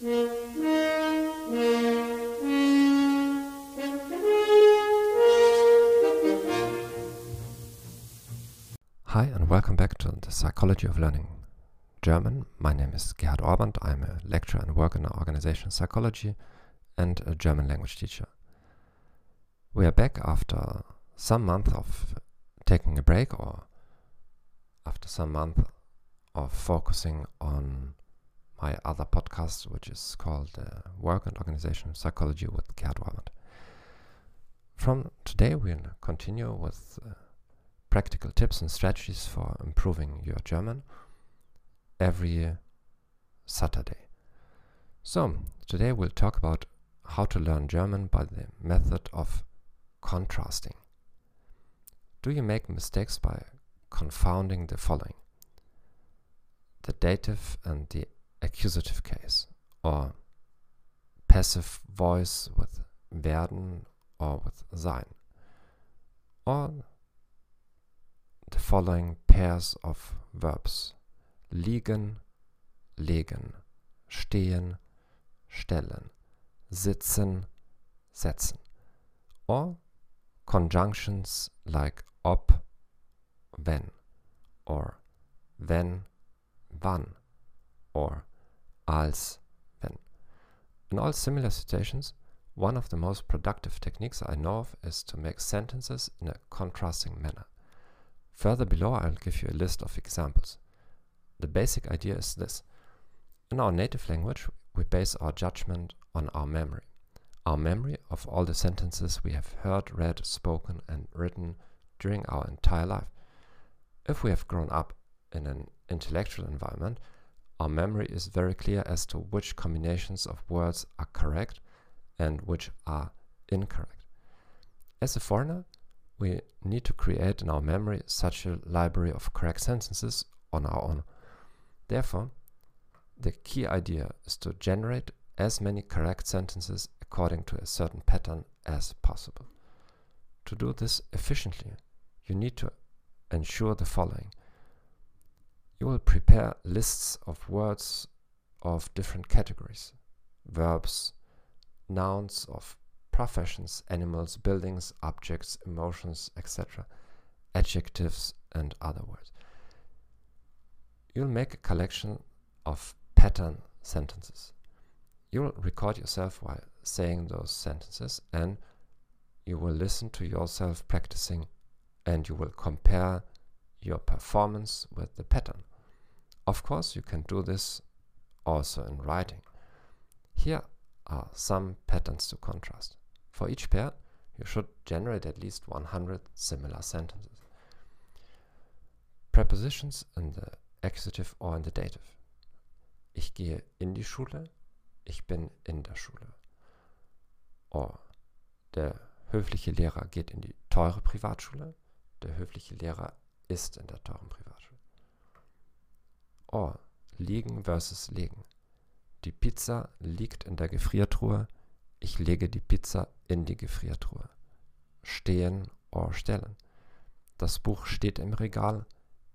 Hi, and welcome back to the Psychology of Learning German. My name is Gerhard Ohrband. I'm a lecturer and work in organizational psychology and a German language teacher. We are back after some month of taking a break or after some month of focusing on my other podcast, which is called uh, Work and Organization Psychology with Gerhard Ohrband. From today, we'll continue with uh, practical tips and strategies for improving your German every Saturday. So, today we'll talk about how to learn German by the method of contrasting. Do you make mistakes by confounding the following? The dative and the accusative case, or passive voice with werden or with sein, or the following pairs of verbs liegen, legen, stehen, stellen, sitzen, setzen, or conjunctions like ob, wenn, or wenn, wann, or als, wenn. In all similar situations, one of the most productive techniques I know of is to make sentences in a contrasting manner. Further below, I'll give you a list of examples. The basic idea is this. In our native language, we base our judgment on our memory. Our memory of all the sentences we have heard, read, spoken, and written during our entire life. If we have grown up in an intellectual environment, our memory is very clear as to which combinations of words are correct and which are incorrect. As a foreigner, we need to create in our memory such a library of correct sentences on our own. Therefore, the key idea is to generate as many correct sentences according to a certain pattern as possible. To do this efficiently, you need to ensure the following. You will prepare lists of words of different categories, verbs, nouns of professions, animals, buildings, objects, emotions, etc., adjectives, and other words. You'll make a collection of pattern sentences. You'll record yourself while saying those sentences and you will listen to yourself practicing and you will compare your performance with the pattern. Of course, you can do this also in writing. Here are some patterns to contrast. For each pair, you should generate at least 100 similar sentences. Prepositions in the accusative or in the dative. Ich gehe in die Schule, ich bin in der Schule. Or der höfliche Lehrer geht in die teure Privatschule, der höfliche Lehrer ist in der teuren Privatschule. Or liegen versus legen. Die Pizza liegt in der Gefriertruhe, ich lege die Pizza in die Gefriertruhe. Stehen or stellen. Das Buch steht im Regal.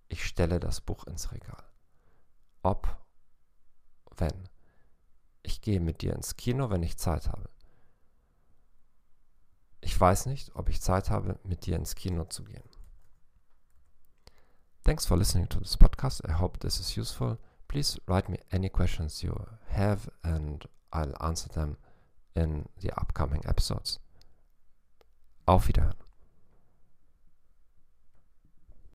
Ich stelle das Buch ins Regal. Ob, wenn. Ich gehe mit dir ins Kino, wenn ich Zeit habe. Ich weiß nicht, ob ich Zeit habe, mit dir ins Kino zu gehen. Thanks for listening to this podcast. I hope this is useful. Please write me any questions you have and I'll answer them in the upcoming episodes. Auf Wiederhören.